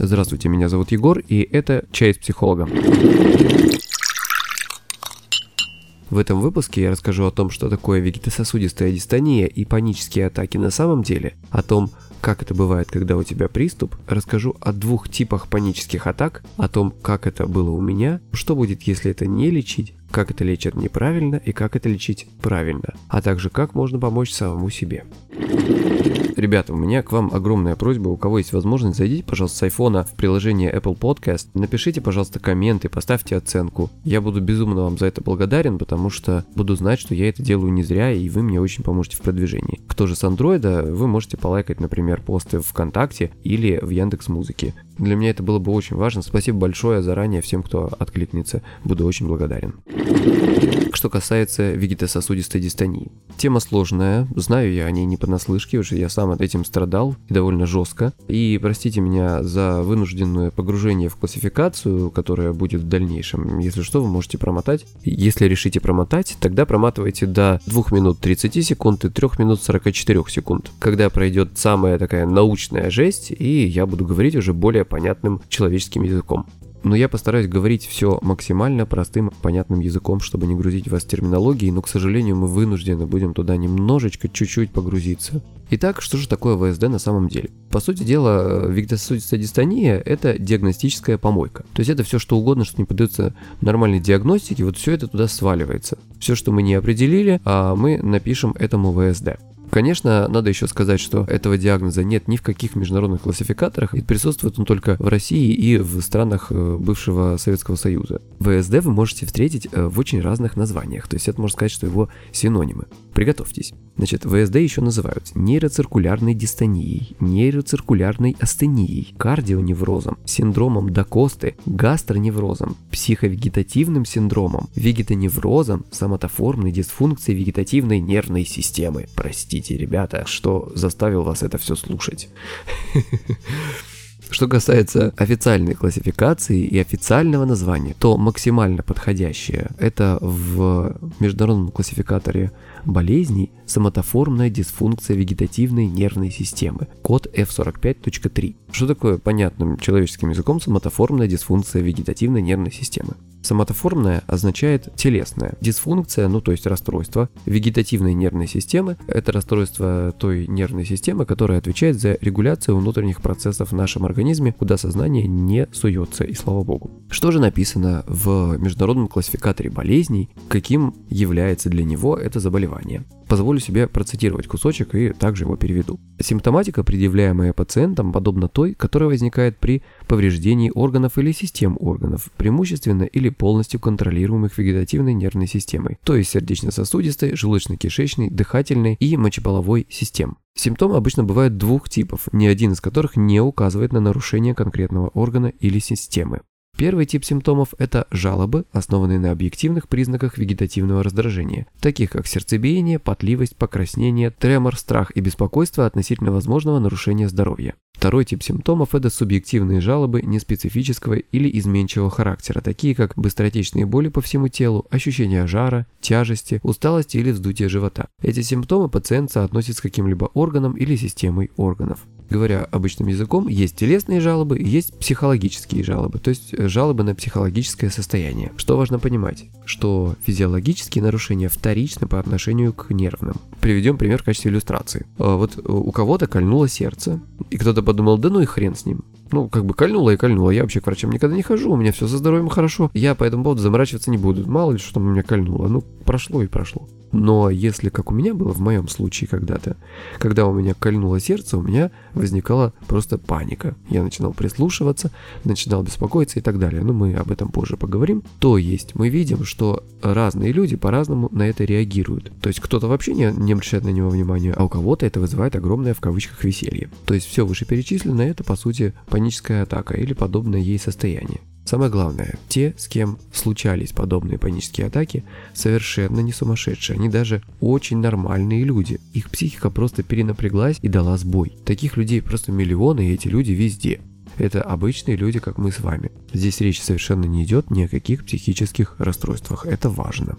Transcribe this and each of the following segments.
Здравствуйте, меня зовут Егор, и это «Чай с психологом». В этом выпуске я расскажу о том, что такое вегетососудистая дистония и панические атаки на самом деле, о том, как это бывает, когда у тебя приступ, расскажу о двух типах панических атак, о том, как это было у меня, что будет, если это не лечить, как это лечат неправильно и как это лечить правильно, а также как можно помочь самому себе. Ребята, у меня к вам огромная просьба, у кого есть возможность, зайдите, пожалуйста, с айфона в приложение Apple Podcast, напишите, пожалуйста, комменты, поставьте оценку. Я буду безумно вам за это благодарен, потому что буду знать, что я это делаю не зря, и вы мне очень поможете в продвижении. Кто же с андроида, вы можете полайкать, например, посты ВКонтакте или в Яндекс Музыке. Для меня это было бы очень важно. Спасибо большое заранее всем, кто откликнется. Буду очень благодарен. Что касается вегетососудистой дистонии. Тема сложная, знаю я о ней не понаслышке, уже я сам от этим страдал и довольно жестко. И простите меня за вынужденное погружение в классификацию, которая будет в дальнейшем. Если что, вы можете промотать. Если решите промотать, тогда проматывайте до 2 минут 30 секунд и 3 минут 44 секунд, когда пройдет самая такая научная жесть, и я буду говорить уже более понятным человеческим языком. Но я постараюсь говорить все максимально простым, понятным языком, чтобы не грузить вас терминологией, но, к сожалению, мы вынуждены будем туда немножечко, чуть-чуть погрузиться. Итак, что же такое ВСД на самом деле? По сути дела, вегетососудистая дистония – это диагностическая помойка. То есть это все что угодно, что не поддается нормальной диагностике, вот все это туда сваливается. Все, что мы не определили, а мы напишем этому ВСД. Конечно, надо еще сказать, что этого диагноза нет ни в каких международных классификаторах, и присутствует он только в России и в странах э, бывшего Советского Союза. ВСД вы можете встретить э, в очень разных названиях, то есть это можно сказать, что его синонимы. Приготовьтесь. Значит, ВСД еще называют нейроциркулярной дистонией, нейроциркулярной астенией, кардионеврозом, синдромом Дакосты, гастроневрозом, психовегетативным синдромом, вегетоневрозом, соматоформной дисфункцией вегетативной нервной системы. Простите, ребята, что заставил вас это все слушать. Что касается официальной классификации и официального названия, то максимально подходящее это в международном классификаторе болезней соматоформная дисфункция вегетативной нервной системы, код F45.3. Что такое понятным человеческим языком соматоформная дисфункция вегетативной нервной системы? Соматоформная означает телесная. Дисфункция, ну то есть расстройство вегетативной нервной системы, это расстройство той нервной системы, которая отвечает за регуляцию внутренних процессов в нашем организме, куда сознание не суется, и слава богу. Что же написано в международном классификаторе болезней, каким является для него это заболевание? Позволю себе процитировать кусочек и также его переведу. Симптоматика, предъявляемая пациентам, подобна той, которая возникает при повреждении органов или систем органов, преимущественно или полностью контролируемых вегетативной нервной системой, то есть сердечно-сосудистой, желудочно-кишечной, дыхательной и мочеполовой систем. Симптомы обычно бывают двух типов, ни один из которых не указывает на нарушение конкретного органа или системы. Первый тип симптомов – это жалобы, основанные на объективных признаках вегетативного раздражения, таких как сердцебиение, потливость, покраснение, тремор, страх и беспокойство относительно возможного нарушения здоровья. Второй тип симптомов – это субъективные жалобы неспецифического или изменчивого характера, такие как быстротечные боли по всему телу, ощущение жара, тяжести, усталости или вздутия живота. Эти симптомы пациент соотносит с каким-либо органом или системой органов. Говоря обычным языком, есть телесные жалобы, есть психологические жалобы, то есть э, жалобы на психологическое состояние. Что важно понимать? Что физиологические нарушения вторичны по отношению к нервным. Приведем пример в качестве иллюстрации. А, вот э, у кого-то кольнуло сердце, и кто-то подумал, да ну и хрен с ним. Ну, как бы кольнуло и кольнуло. Я вообще к врачам никогда не хожу, у меня все со здоровьем хорошо. Я по этому поводу заморачиваться не буду. Мало ли, что там у меня кольнуло. Ну, прошло и прошло. Но если, как у меня было в моем случае когда-то, когда у меня кольнуло сердце, у меня возникала просто паника. Я начинал прислушиваться, начинал беспокоиться и так далее. Но мы об этом позже поговорим. То есть мы видим, что разные люди по-разному на это реагируют. То есть кто-то вообще не, не обращает на него внимания, а у кого-то это вызывает огромное в кавычках веселье. То есть все вышеперечисленное это по сути паническая атака или подобное ей состояние. Самое главное, те, с кем случались подобные панические атаки, совершенно не сумасшедшие, они даже очень нормальные люди. Их психика просто перенапряглась и дала сбой. Таких людей просто миллионы, и эти люди везде. Это обычные люди, как мы с вами. Здесь речь совершенно не идет ни о каких психических расстройствах. Это важно.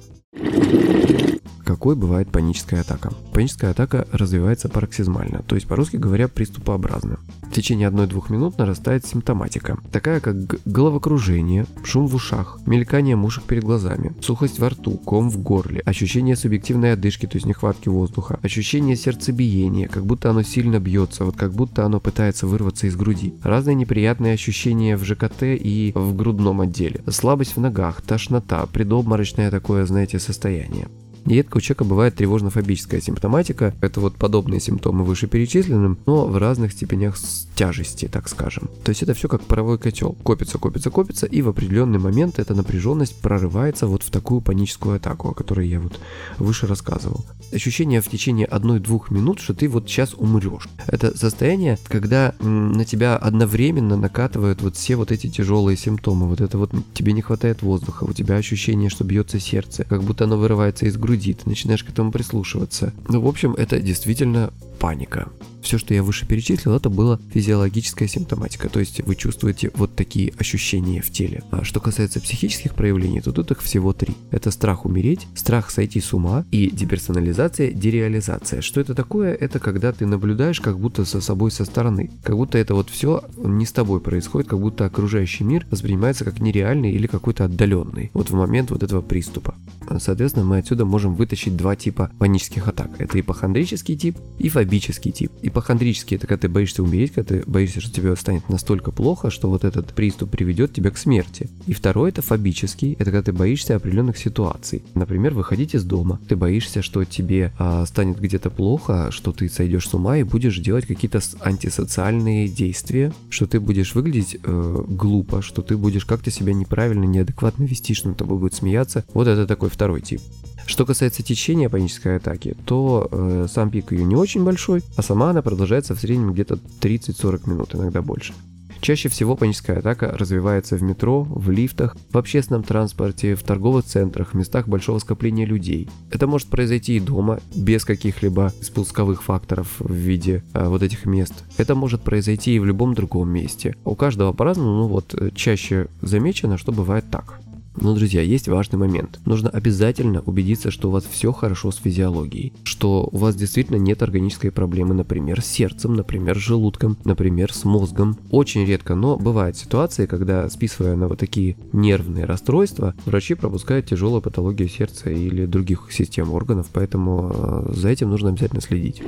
Какой бывает паническая атака. Паническая атака развивается пароксизмально, то есть по-русски говоря приступообразно. В течение 1-2 минут нарастает симптоматика, такая как головокружение, шум в ушах, мелькание мушек перед глазами, сухость во рту, ком в горле, ощущение субъективной одышки, то есть нехватки воздуха, ощущение сердцебиения, как будто оно сильно бьется, вот как будто оно пытается вырваться из груди. Разные неприятные ощущения в ЖКТ и в грудном отделе. Слабость в ногах, тошнота, предобморочное такое, знаете, состояние. Нередко у человека бывает тревожно-фобическая симптоматика. Это вот подобные симптомы вышеперечисленным, но в разных степенях тяжести, так скажем. То есть это все как паровой котел. Копится, копится, копится, и в определенный момент эта напряженность прорывается вот в такую паническую атаку, о которой я вот выше рассказывал. Ощущение в течение одной-двух минут, что ты вот сейчас умрешь. Это состояние, когда на тебя одновременно накатывают вот все вот эти тяжелые симптомы. Вот это вот тебе не хватает воздуха, у тебя ощущение, что бьется сердце, как будто оно вырывается из груди, ты начинаешь к этому прислушиваться. Ну, в общем, это действительно паника. Все, что я выше перечислил, это была физиологическая симптоматика, то есть вы чувствуете вот такие ощущения в теле. А что касается психических проявлений, то тут их всего три. Это страх умереть, страх сойти с ума и деперсонализация, дереализация. Что это такое? Это когда ты наблюдаешь как будто со собой со стороны, как будто это вот все не с тобой происходит, как будто окружающий мир воспринимается как нереальный или какой-то отдаленный, вот в момент вот этого приступа. Соответственно, мы отсюда можем вытащить два типа панических атак. Это ипохондрический тип и фобический тип. Ипохондрический это когда ты боишься умереть, когда ты боишься, что тебе станет настолько плохо, что вот этот приступ приведет тебя к смерти. И второй это фобический, это когда ты боишься определенных ситуаций. Например, выходить из дома, ты боишься, что тебе а, станет где-то плохо, что ты сойдешь с ума и будешь делать какие-то антисоциальные действия, что ты будешь выглядеть э, глупо, что ты будешь как-то себя неправильно, неадекватно вести, что над тобой будет смеяться. Вот это такой второй тип. Что касается течения панической атаки, то э, сам пик ее не очень большой, а сама она продолжается в среднем где-то 30-40 минут, иногда больше. Чаще всего паническая атака развивается в метро, в лифтах, в общественном транспорте, в торговых центрах, в местах большого скопления людей. Это может произойти и дома, без каких-либо спусковых факторов в виде э, вот этих мест. Это может произойти и в любом другом месте. У каждого по-разному, ну вот э, чаще замечено, что бывает так. Но, друзья, есть важный момент. Нужно обязательно убедиться, что у вас все хорошо с физиологией, что у вас действительно нет органической проблемы, например, с сердцем, например, с желудком, например, с мозгом. Очень редко, но бывают ситуации, когда, списывая на вот такие нервные расстройства, врачи пропускают тяжелую патологию сердца или других систем органов, поэтому э, за этим нужно обязательно следить.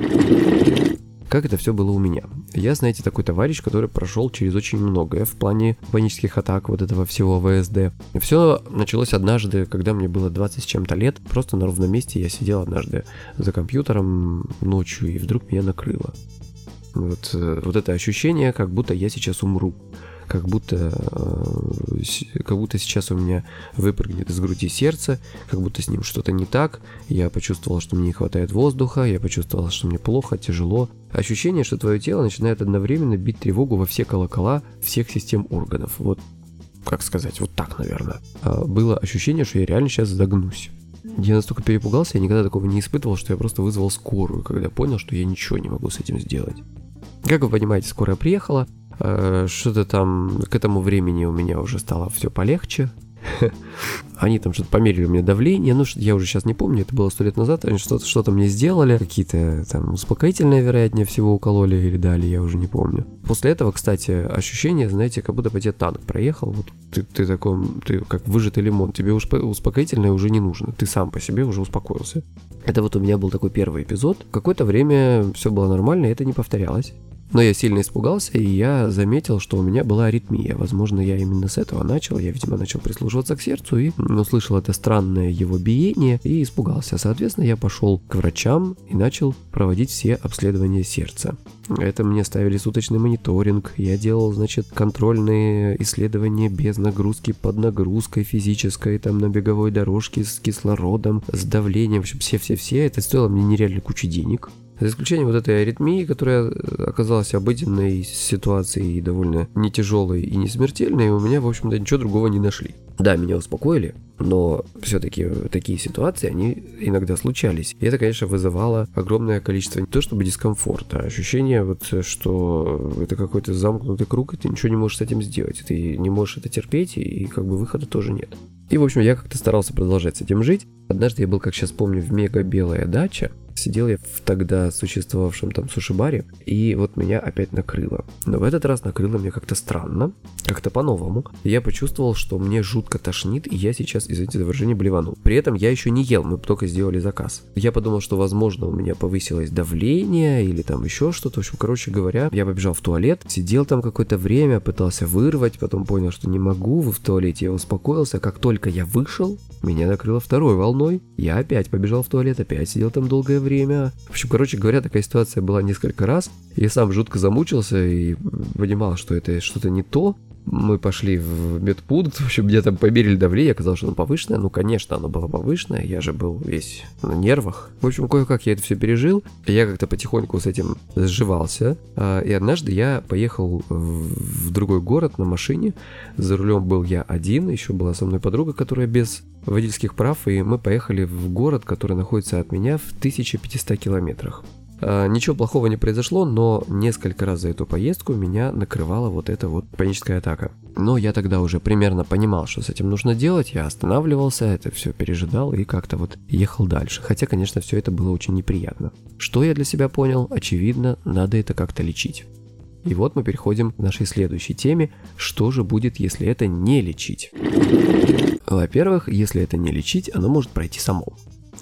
Как это все было у меня? Я, знаете, такой товарищ, который прошел через очень многое в плане панических атак, вот этого всего ВСД. Все началось однажды, когда мне было 20 с чем-то лет. Просто на ровном месте я сидел однажды за компьютером ночью, и вдруг меня накрыло. Вот, э, вот это ощущение, как будто я сейчас умру как будто, э, как будто сейчас у меня выпрыгнет из груди сердце, как будто с ним что-то не так. Я почувствовал, что мне не хватает воздуха, я почувствовал, что мне плохо, тяжело. Ощущение, что твое тело начинает одновременно бить тревогу во все колокола всех систем органов. Вот, как сказать, вот так, наверное. А, было ощущение, что я реально сейчас загнусь. Я настолько перепугался, я никогда такого не испытывал, что я просто вызвал скорую, когда понял, что я ничего не могу с этим сделать. Как вы понимаете, скорая приехала, Э, что-то там к этому времени у меня уже стало все полегче. Они там что-то померили у меня давление, ну, я уже сейчас не помню, это было сто лет назад, они что-то что мне сделали, какие-то там успокоительные, вероятнее всего, укололи или дали, я уже не помню. После этого, кстати, ощущение, знаете, как будто по тебе танк проехал, вот ты, ты такой, ты как выжатый лимон, тебе успокоительное уже не нужно, ты сам по себе уже успокоился. Это вот у меня был такой первый эпизод. Какое-то время все было нормально, это не повторялось. Но я сильно испугался, и я заметил, что у меня была аритмия. Возможно, я именно с этого начал. Я, видимо, начал прислушиваться к сердцу и услышал это странное его биение и испугался. Соответственно, я пошел к врачам и начал проводить все обследования сердца. Это мне ставили суточный мониторинг. Я делал, значит, контрольные исследования без нагрузки, под нагрузкой физической, там на беговой дорожке с кислородом, с давлением. В общем, все-все-все. Это стоило мне нереально кучу денег. За исключением вот этой аритмии, которая оказалась обыденной ситуацией довольно не тяжелой и не смертельной, у меня, в общем-то, ничего другого не нашли. Да, меня успокоили, но все-таки такие ситуации, они иногда случались. И это, конечно, вызывало огромное количество не то чтобы дискомфорта, а ощущение вот, что это какой-то замкнутый круг, и ты ничего не можешь с этим сделать. Ты не можешь это терпеть, и как бы выхода тоже нет. И, в общем, я как-то старался продолжать с этим жить. Однажды я был, как сейчас помню, в мега белая дача, Сидел я в тогда существовавшем там суши-баре, и вот меня опять накрыло. Но в этот раз накрыло мне как-то странно, как-то по-новому. Я почувствовал, что мне жутко тошнит, и я сейчас, извините за выражение, блевану. При этом я еще не ел, мы только сделали заказ. Я подумал, что, возможно, у меня повысилось давление или там еще что-то. В общем, короче говоря, я побежал в туалет, сидел там какое-то время, пытался вырвать, потом понял, что не могу, в туалете я успокоился. Как только я вышел, меня накрыло второй волной. Я опять побежал в туалет, опять сидел там долгое время. В общем, короче говоря, такая ситуация была несколько раз. Я сам жутко замучился и понимал, что это что-то не то мы пошли в медпункт, в общем, мне там померили давление, оказалось, что оно повышенное. Ну, конечно, оно было повышенное, я же был весь на нервах. В общем, кое-как я это все пережил, я как-то потихоньку с этим сживался. А, и однажды я поехал в другой город на машине, за рулем был я один, еще была со мной подруга, которая без водительских прав, и мы поехали в город, который находится от меня в 1500 километрах. А, ничего плохого не произошло, но несколько раз за эту поездку меня накрывала вот эта вот паническая атака. Но я тогда уже примерно понимал, что с этим нужно делать, я останавливался, это все пережидал и как-то вот ехал дальше. Хотя, конечно, все это было очень неприятно. Что я для себя понял? Очевидно, надо это как-то лечить. И вот мы переходим к нашей следующей теме. Что же будет, если это не лечить? Во-первых, если это не лечить, оно может пройти само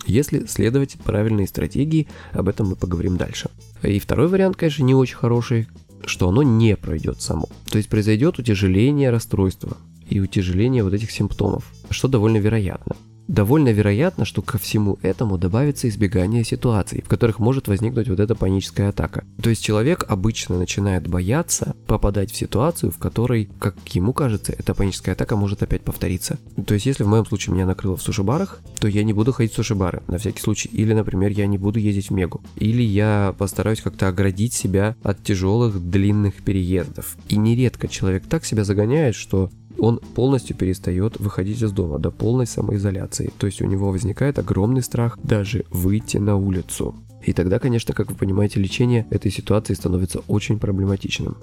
если следовать правильной стратегии, об этом мы поговорим дальше. И второй вариант, конечно, не очень хороший, что оно не пройдет само. То есть произойдет утяжеление расстройства и утяжеление вот этих симптомов, что довольно вероятно довольно вероятно, что ко всему этому добавится избегание ситуаций, в которых может возникнуть вот эта паническая атака. То есть человек обычно начинает бояться попадать в ситуацию, в которой, как ему кажется, эта паническая атака может опять повториться. То есть если в моем случае меня накрыло в суши-барах, то я не буду ходить в суши-бары на всякий случай. Или, например, я не буду ездить в Мегу. Или я постараюсь как-то оградить себя от тяжелых длинных переездов. И нередко человек так себя загоняет, что он полностью перестает выходить из дома до полной самоизоляции. То есть у него возникает огромный страх даже выйти на улицу. И тогда, конечно, как вы понимаете, лечение этой ситуации становится очень проблематичным.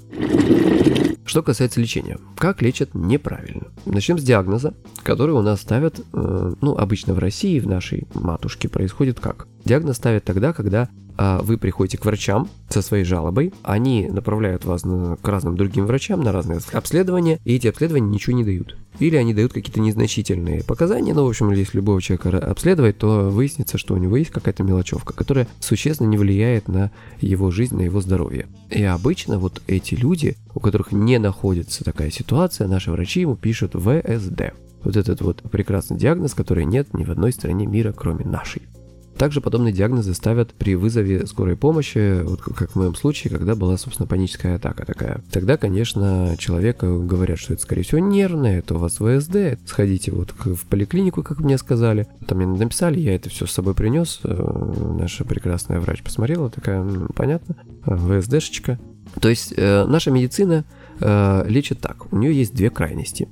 Что касается лечения. Как лечат неправильно? Начнем с диагноза, который у нас ставят, э, ну, обычно в России, в нашей матушке происходит как? Диагноз ставят тогда, когда а, вы приходите к врачам со своей жалобой, они направляют вас на, к разным другим врачам на разные обследования, и эти обследования ничего не дают. Или они дают какие-то незначительные показания, но, в общем, если любого человека обследовать, то выяснится, что у него есть какая-то мелочевка, которая существенно не влияет на его жизнь, на его здоровье. И обычно вот эти люди, у которых не находится такая ситуация, наши врачи ему пишут ВСД. Вот этот вот прекрасный диагноз, который нет ни в одной стране мира, кроме нашей. Также подобные диагнозы ставят при вызове скорой помощи, вот как в моем случае, когда была, собственно, паническая атака такая. Тогда, конечно, человеку говорят, что это, скорее всего, нервное, это у вас ВСД, сходите вот в поликлинику, как мне сказали. Там мне написали, я это все с собой принес, э, наша прекрасная врач посмотрела, такая, понятно, ВСДшечка. То есть э, наша медицина э, лечит так, у нее есть две крайности.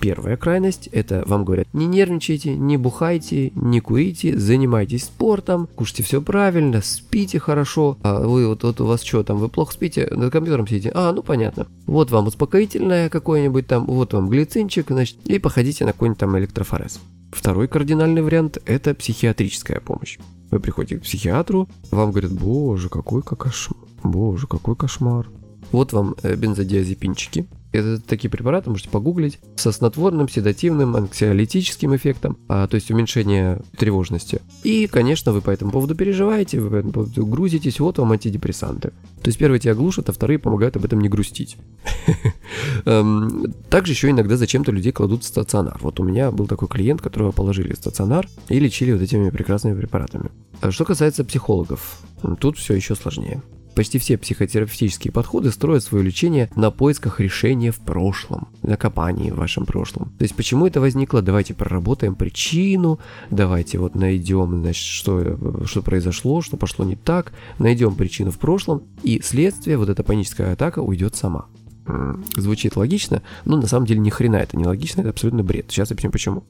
Первая крайность – это вам говорят, не нервничайте, не бухайте, не курите, занимайтесь спортом, кушайте все правильно, спите хорошо. А вы вот, вот у вас что там, вы плохо спите, над компьютером сидите? А, ну понятно. Вот вам успокоительное какое-нибудь там, вот вам глицинчик, значит, и походите на какой-нибудь там электрофорез. Второй кардинальный вариант – это психиатрическая помощь. Вы приходите к психиатру, вам говорят, боже, какой кошмар, боже, какой кошмар. Вот вам э, бензодиазепинчики, это такие препараты, можете погуглить, со снотворным, седативным, анксиолитическим эффектом, а, то есть уменьшение тревожности. И, конечно, вы по этому поводу переживаете, вы по этому поводу грузитесь, вот вам антидепрессанты. То есть первые тебя глушат, а вторые помогают об этом не грустить. Эм, также еще иногда зачем-то людей кладут в стационар. Вот у меня был такой клиент, которого положили в стационар и лечили вот этими прекрасными препаратами. А что касается психологов, тут все еще сложнее. Почти все психотерапевтические подходы строят свое лечение на поисках решения в прошлом, на копании в вашем прошлом. То есть почему это возникло? Давайте проработаем причину, давайте вот найдем, значит, что, что произошло, что пошло не так, найдем причину в прошлом, и следствие, вот эта паническая атака уйдет сама. Звучит логично, но на самом деле ни хрена это не логично, это абсолютно бред. Сейчас объясню почему.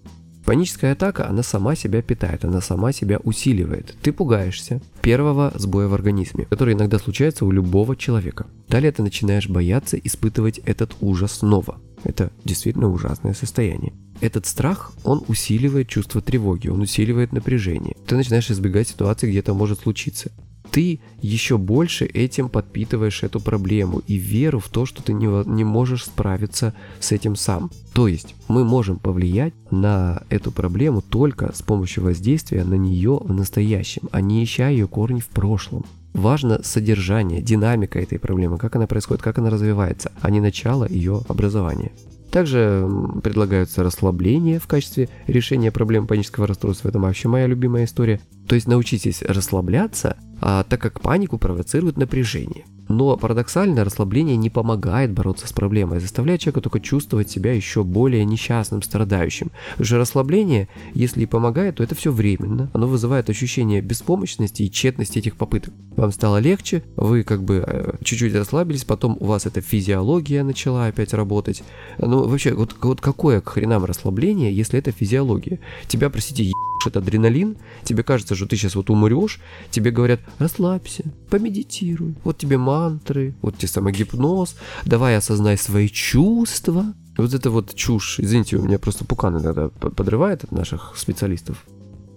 Паническая атака, она сама себя питает, она сама себя усиливает. Ты пугаешься первого сбоя в организме, который иногда случается у любого человека. Далее ты начинаешь бояться испытывать этот ужас снова. Это действительно ужасное состояние. Этот страх, он усиливает чувство тревоги, он усиливает напряжение. Ты начинаешь избегать ситуации, где это может случиться ты еще больше этим подпитываешь эту проблему и веру в то, что ты не, не можешь справиться с этим сам. То есть мы можем повлиять на эту проблему только с помощью воздействия на нее в настоящем, а не ища ее корни в прошлом. Важно содержание, динамика этой проблемы, как она происходит, как она развивается, а не начало ее образования. Также предлагаются расслабления в качестве решения проблем панического расстройства. Это вообще моя любимая история. То есть научитесь расслабляться, а, так как панику провоцирует напряжение. Но парадоксально расслабление не помогает бороться с проблемой, заставляет человека только чувствовать себя еще более несчастным, страдающим. Уже расслабление, если и помогает, то это все временно. Оно вызывает ощущение беспомощности и тщетности этих попыток. Вам стало легче, вы как бы э, чуть-чуть расслабились, потом у вас эта физиология начала опять работать. Ну вообще, вот, вот какое к хренам расслабление, если это физиология? Тебя, простите, это адреналин, тебе кажется, что ты сейчас вот умрешь, тебе говорят, расслабься, помедитируй, вот тебе мантры, вот тебе самогипноз, давай осознай свои чувства. Вот это вот чушь, извините, у меня просто пукан иногда подрывает от наших специалистов.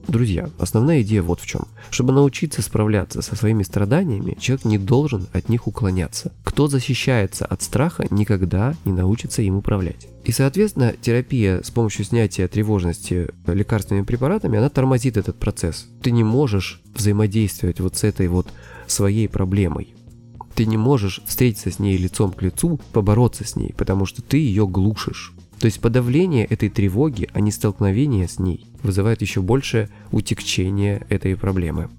Друзья, основная идея вот в чем. Чтобы научиться справляться со своими страданиями, человек не должен от них уклоняться. Кто защищается от страха, никогда не научится им управлять. И, соответственно, терапия с помощью снятия тревожности лекарственными препаратами, она тормозит этот процесс. Ты не можешь взаимодействовать вот с этой вот своей проблемой. Ты не можешь встретиться с ней лицом к лицу, побороться с ней, потому что ты ее глушишь. То есть подавление этой тревоги, а не столкновение с ней, вызывает еще больше утекчения этой проблемы.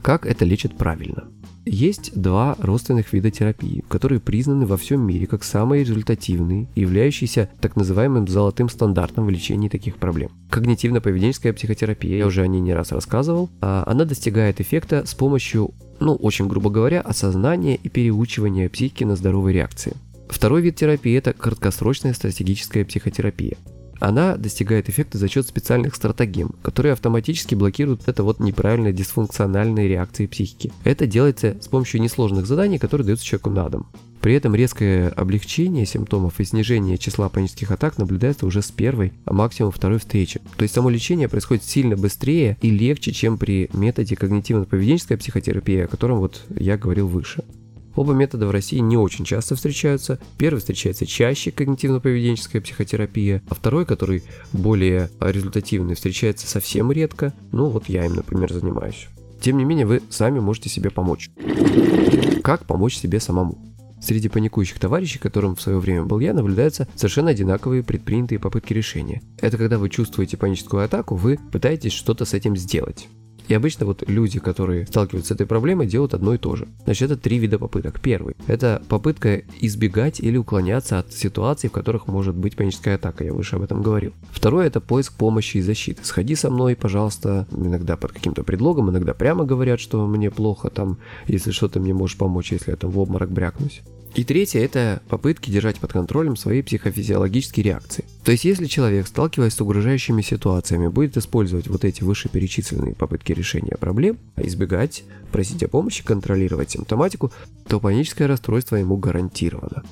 Как это лечит правильно? Есть два родственных вида терапии, которые признаны во всем мире как самые результативные являющиеся так называемым золотым стандартом в лечении таких проблем. Когнитивно-поведенческая психотерапия, я уже о ней не раз рассказывал, а она достигает эффекта с помощью, ну, очень грубо говоря, осознания и переучивания психики на здоровые реакции. Второй вид терапии – это краткосрочная стратегическая психотерапия. Она достигает эффекта за счет специальных стратегем, которые автоматически блокируют это вот неправильные дисфункциональные реакции психики. Это делается с помощью несложных заданий, которые даются человеку на дом. При этом резкое облегчение симптомов и снижение числа панических атак наблюдается уже с первой, а максимум второй встречи. То есть само лечение происходит сильно быстрее и легче, чем при методе когнитивно-поведенческой психотерапии, о котором вот я говорил выше. Оба метода в России не очень часто встречаются. Первый встречается чаще когнитивно-поведенческая психотерапия, а второй, который более результативный, встречается совсем редко. Ну вот я им, например, занимаюсь. Тем не менее, вы сами можете себе помочь. Как помочь себе самому? Среди паникующих товарищей, которым в свое время был я, наблюдаются совершенно одинаковые предпринятые попытки решения. Это когда вы чувствуете паническую атаку, вы пытаетесь что-то с этим сделать. И обычно вот люди, которые сталкиваются с этой проблемой, делают одно и то же. Значит, это три вида попыток. Первый – это попытка избегать или уклоняться от ситуаций, в которых может быть паническая атака, я выше об этом говорил. Второе – это поиск помощи и защиты. Сходи со мной, пожалуйста, иногда под каким-то предлогом, иногда прямо говорят, что мне плохо, там, если что, ты мне можешь помочь, если я там в обморок брякнусь. И третье – это попытки держать под контролем свои психофизиологические реакции. То есть, если человек, сталкиваясь с угрожающими ситуациями, будет использовать вот эти вышеперечисленные попытки решения проблем, а избегать, просить о помощи, контролировать симптоматику, то паническое расстройство ему гарантировано.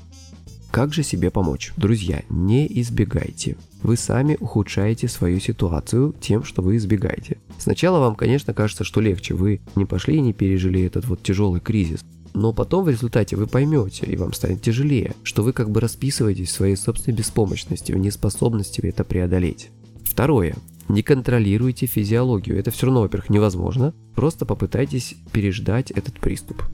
Как же себе помочь? Друзья, не избегайте. Вы сами ухудшаете свою ситуацию тем, что вы избегаете. Сначала вам, конечно, кажется, что легче. Вы не пошли и не пережили этот вот тяжелый кризис. Но потом в результате вы поймете, и вам станет тяжелее, что вы как бы расписываетесь в своей собственной беспомощности, в неспособности это преодолеть. Второе. Не контролируйте физиологию. Это все равно, во-первых, невозможно. Просто попытайтесь переждать этот приступ.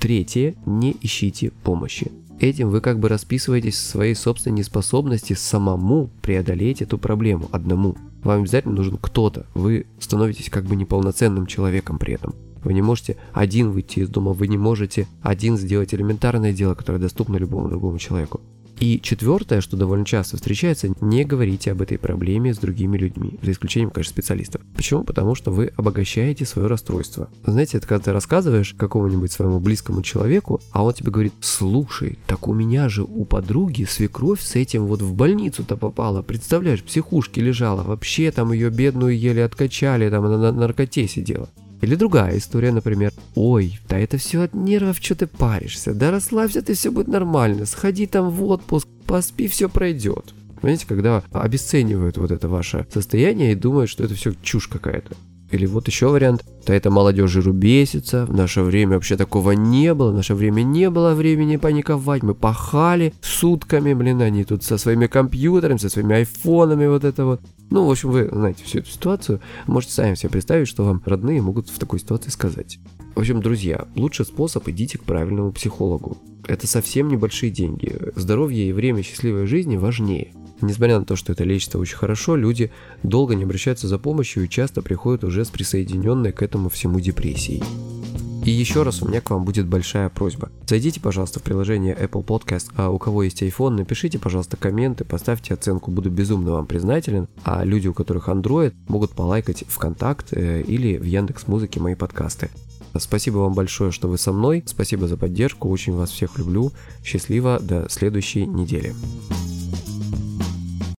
Третье. Не ищите помощи. Этим вы как бы расписываетесь в своей собственной неспособности самому преодолеть эту проблему одному. Вам обязательно нужен кто-то. Вы становитесь как бы неполноценным человеком при этом. Вы не можете один выйти из дома, вы не можете один сделать элементарное дело, которое доступно любому другому человеку. И четвертое, что довольно часто встречается, не говорите об этой проблеме с другими людьми, за исключением, конечно, специалистов. Почему? Потому что вы обогащаете свое расстройство. Знаете, это когда ты рассказываешь какому-нибудь своему близкому человеку, а он тебе говорит, слушай, так у меня же у подруги свекровь с этим вот в больницу-то попала, представляешь, в психушке лежала, вообще там ее бедную еле откачали, там она на наркоте сидела. Или другая история, например. Ой, да это все от нервов, что ты паришься. Да расслабься, ты все будет нормально. Сходи там в отпуск, поспи, все пройдет. Понимаете, когда обесценивают вот это ваше состояние и думают, что это все чушь какая-то. Или вот еще вариант. Да это молодежь жиру бесится. В наше время вообще такого не было. В наше время не было времени паниковать. Мы пахали сутками, блин, они тут со своими компьютерами, со своими айфонами, вот это вот. Ну, в общем, вы знаете всю эту ситуацию. Можете сами себе представить, что вам родные могут в такой ситуации сказать. В общем, друзья, лучший способ – идите к правильному психологу. Это совсем небольшие деньги. Здоровье и время счастливой жизни важнее. Несмотря на то, что это лечится очень хорошо, люди долго не обращаются за помощью и часто приходят уже с присоединенной к этому всему депрессией. И еще раз у меня к вам будет большая просьба. Зайдите, пожалуйста, в приложение Apple Podcast, а у кого есть iPhone, напишите, пожалуйста, комменты, поставьте оценку, буду безумно вам признателен. А люди, у которых Android, могут полайкать ВКонтакт э, или в Яндекс Музыке мои подкасты. Спасибо вам большое, что вы со мной. Спасибо за поддержку. Очень вас всех люблю. Счастливо. До следующей недели.